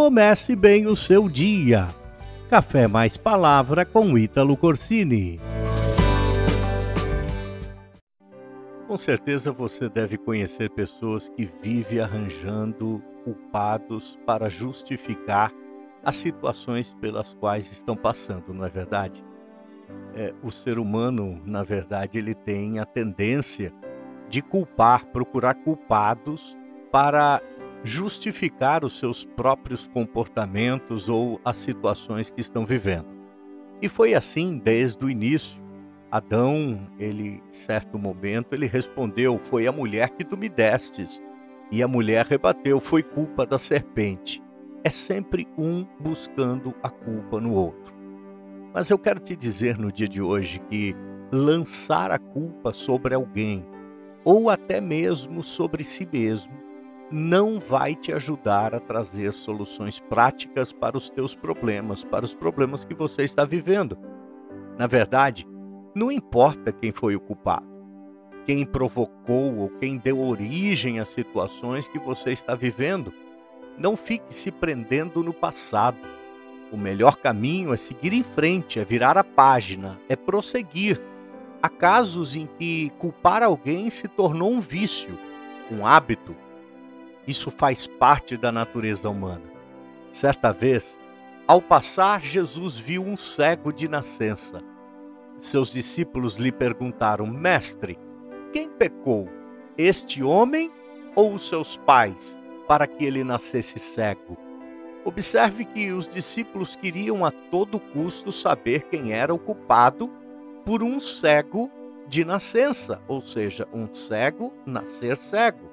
comece bem o seu dia. Café mais palavra com Ítalo Corsini. Com certeza você deve conhecer pessoas que vivem arranjando culpados para justificar as situações pelas quais estão passando, não é verdade? É, o ser humano, na verdade, ele tem a tendência de culpar, procurar culpados para justificar os seus próprios comportamentos ou as situações que estão vivendo. E foi assim desde o início. Adão, ele, certo momento, ele respondeu: Foi a mulher que tu me destes. E a mulher rebateu: Foi culpa da serpente. É sempre um buscando a culpa no outro. Mas eu quero te dizer no dia de hoje que lançar a culpa sobre alguém, ou até mesmo sobre si mesmo, não vai te ajudar a trazer soluções práticas para os teus problemas, para os problemas que você está vivendo. Na verdade, não importa quem foi o culpado, quem provocou ou quem deu origem às situações que você está vivendo. Não fique se prendendo no passado. O melhor caminho é seguir em frente, é virar a página, é prosseguir. Há casos em que culpar alguém se tornou um vício, um hábito. Isso faz parte da natureza humana. Certa vez, ao passar, Jesus viu um cego de nascença seus discípulos lhe perguntaram: Mestre, quem pecou, este homem ou os seus pais, para que ele nascesse cego? Observe que os discípulos queriam a todo custo saber quem era o culpado por um cego de nascença, ou seja, um cego nascer cego.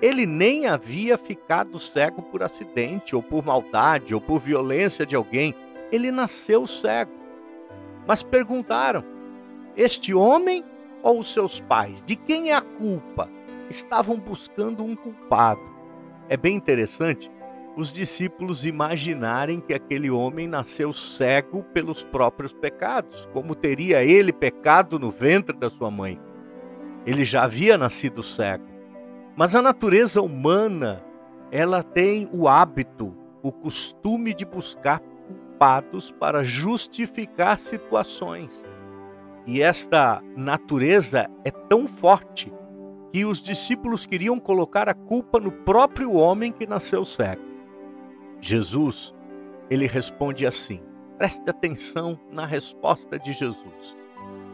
Ele nem havia ficado cego por acidente, ou por maldade, ou por violência de alguém. Ele nasceu cego. Mas perguntaram: Este homem ou os seus pais? De quem é a culpa? Estavam buscando um culpado. É bem interessante os discípulos imaginarem que aquele homem nasceu cego pelos próprios pecados, como teria ele pecado no ventre da sua mãe. Ele já havia nascido cego. Mas a natureza humana, ela tem o hábito, o costume de buscar culpados para justificar situações. E esta natureza é tão forte que os discípulos queriam colocar a culpa no próprio homem que nasceu cego. Jesus, ele responde assim: preste atenção na resposta de Jesus.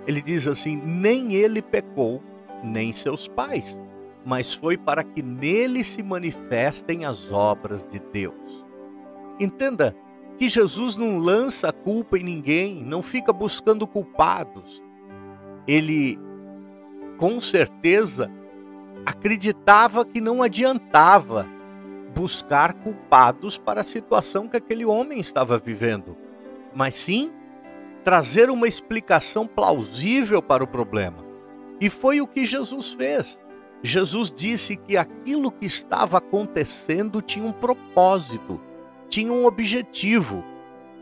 Ele diz assim: nem ele pecou, nem seus pais, mas foi para que nele se manifestem as obras de Deus. Entenda que Jesus não lança a culpa em ninguém, não fica buscando culpados. Ele, com certeza, acreditava que não adiantava buscar culpados para a situação que aquele homem estava vivendo, mas sim trazer uma explicação plausível para o problema. E foi o que Jesus fez. Jesus disse que aquilo que estava acontecendo tinha um propósito tinha um objetivo.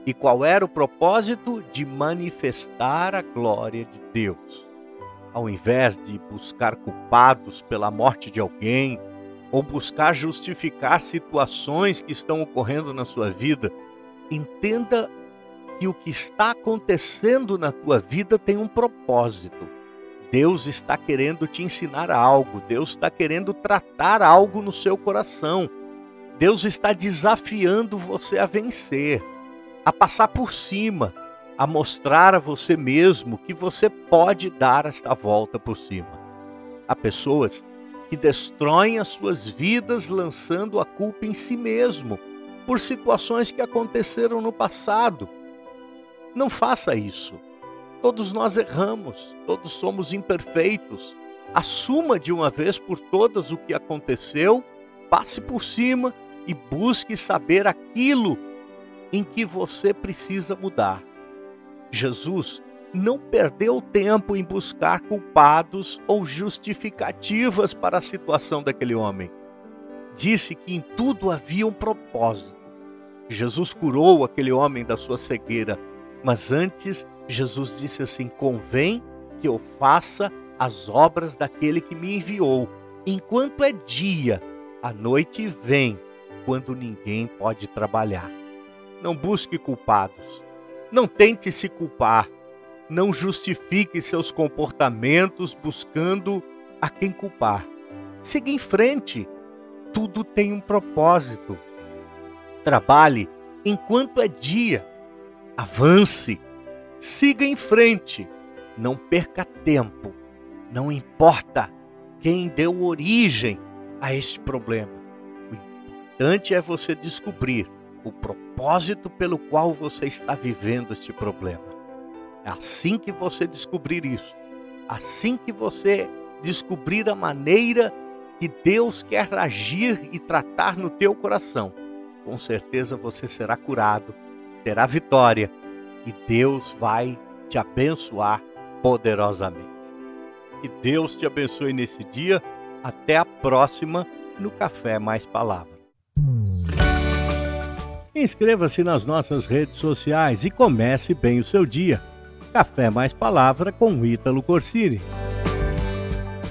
E qual era o propósito? De manifestar a glória de Deus. Ao invés de buscar culpados pela morte de alguém, ou buscar justificar situações que estão ocorrendo na sua vida, entenda que o que está acontecendo na tua vida tem um propósito. Deus está querendo te ensinar algo, Deus está querendo tratar algo no seu coração. Deus está desafiando você a vencer, a passar por cima, a mostrar a você mesmo que você pode dar esta volta por cima. Há pessoas que destroem as suas vidas lançando a culpa em si mesmo por situações que aconteceram no passado. Não faça isso. Todos nós erramos, todos somos imperfeitos. Assuma de uma vez por todas o que aconteceu, passe por cima e busque saber aquilo em que você precisa mudar. Jesus não perdeu tempo em buscar culpados ou justificativas para a situação daquele homem. Disse que em tudo havia um propósito. Jesus curou aquele homem da sua cegueira, mas antes Jesus disse assim: convém que eu faça as obras daquele que me enviou. Enquanto é dia, a noite vem quando ninguém pode trabalhar. Não busque culpados. Não tente se culpar. Não justifique seus comportamentos buscando a quem culpar. Siga em frente. Tudo tem um propósito. Trabalhe enquanto é dia. Avance. Siga em frente. Não perca tempo. Não importa quem deu origem a este problema. O importante é você descobrir o propósito pelo qual você está vivendo este problema. É assim que você descobrir isso, assim que você descobrir a maneira que Deus quer agir e tratar no teu coração, com certeza você será curado, terá vitória e Deus vai te abençoar poderosamente. Que Deus te abençoe nesse dia. Até a próxima no Café Mais Palavra. Inscreva-se nas nossas redes sociais e comece bem o seu dia. Café Mais Palavra com Ítalo Corsini.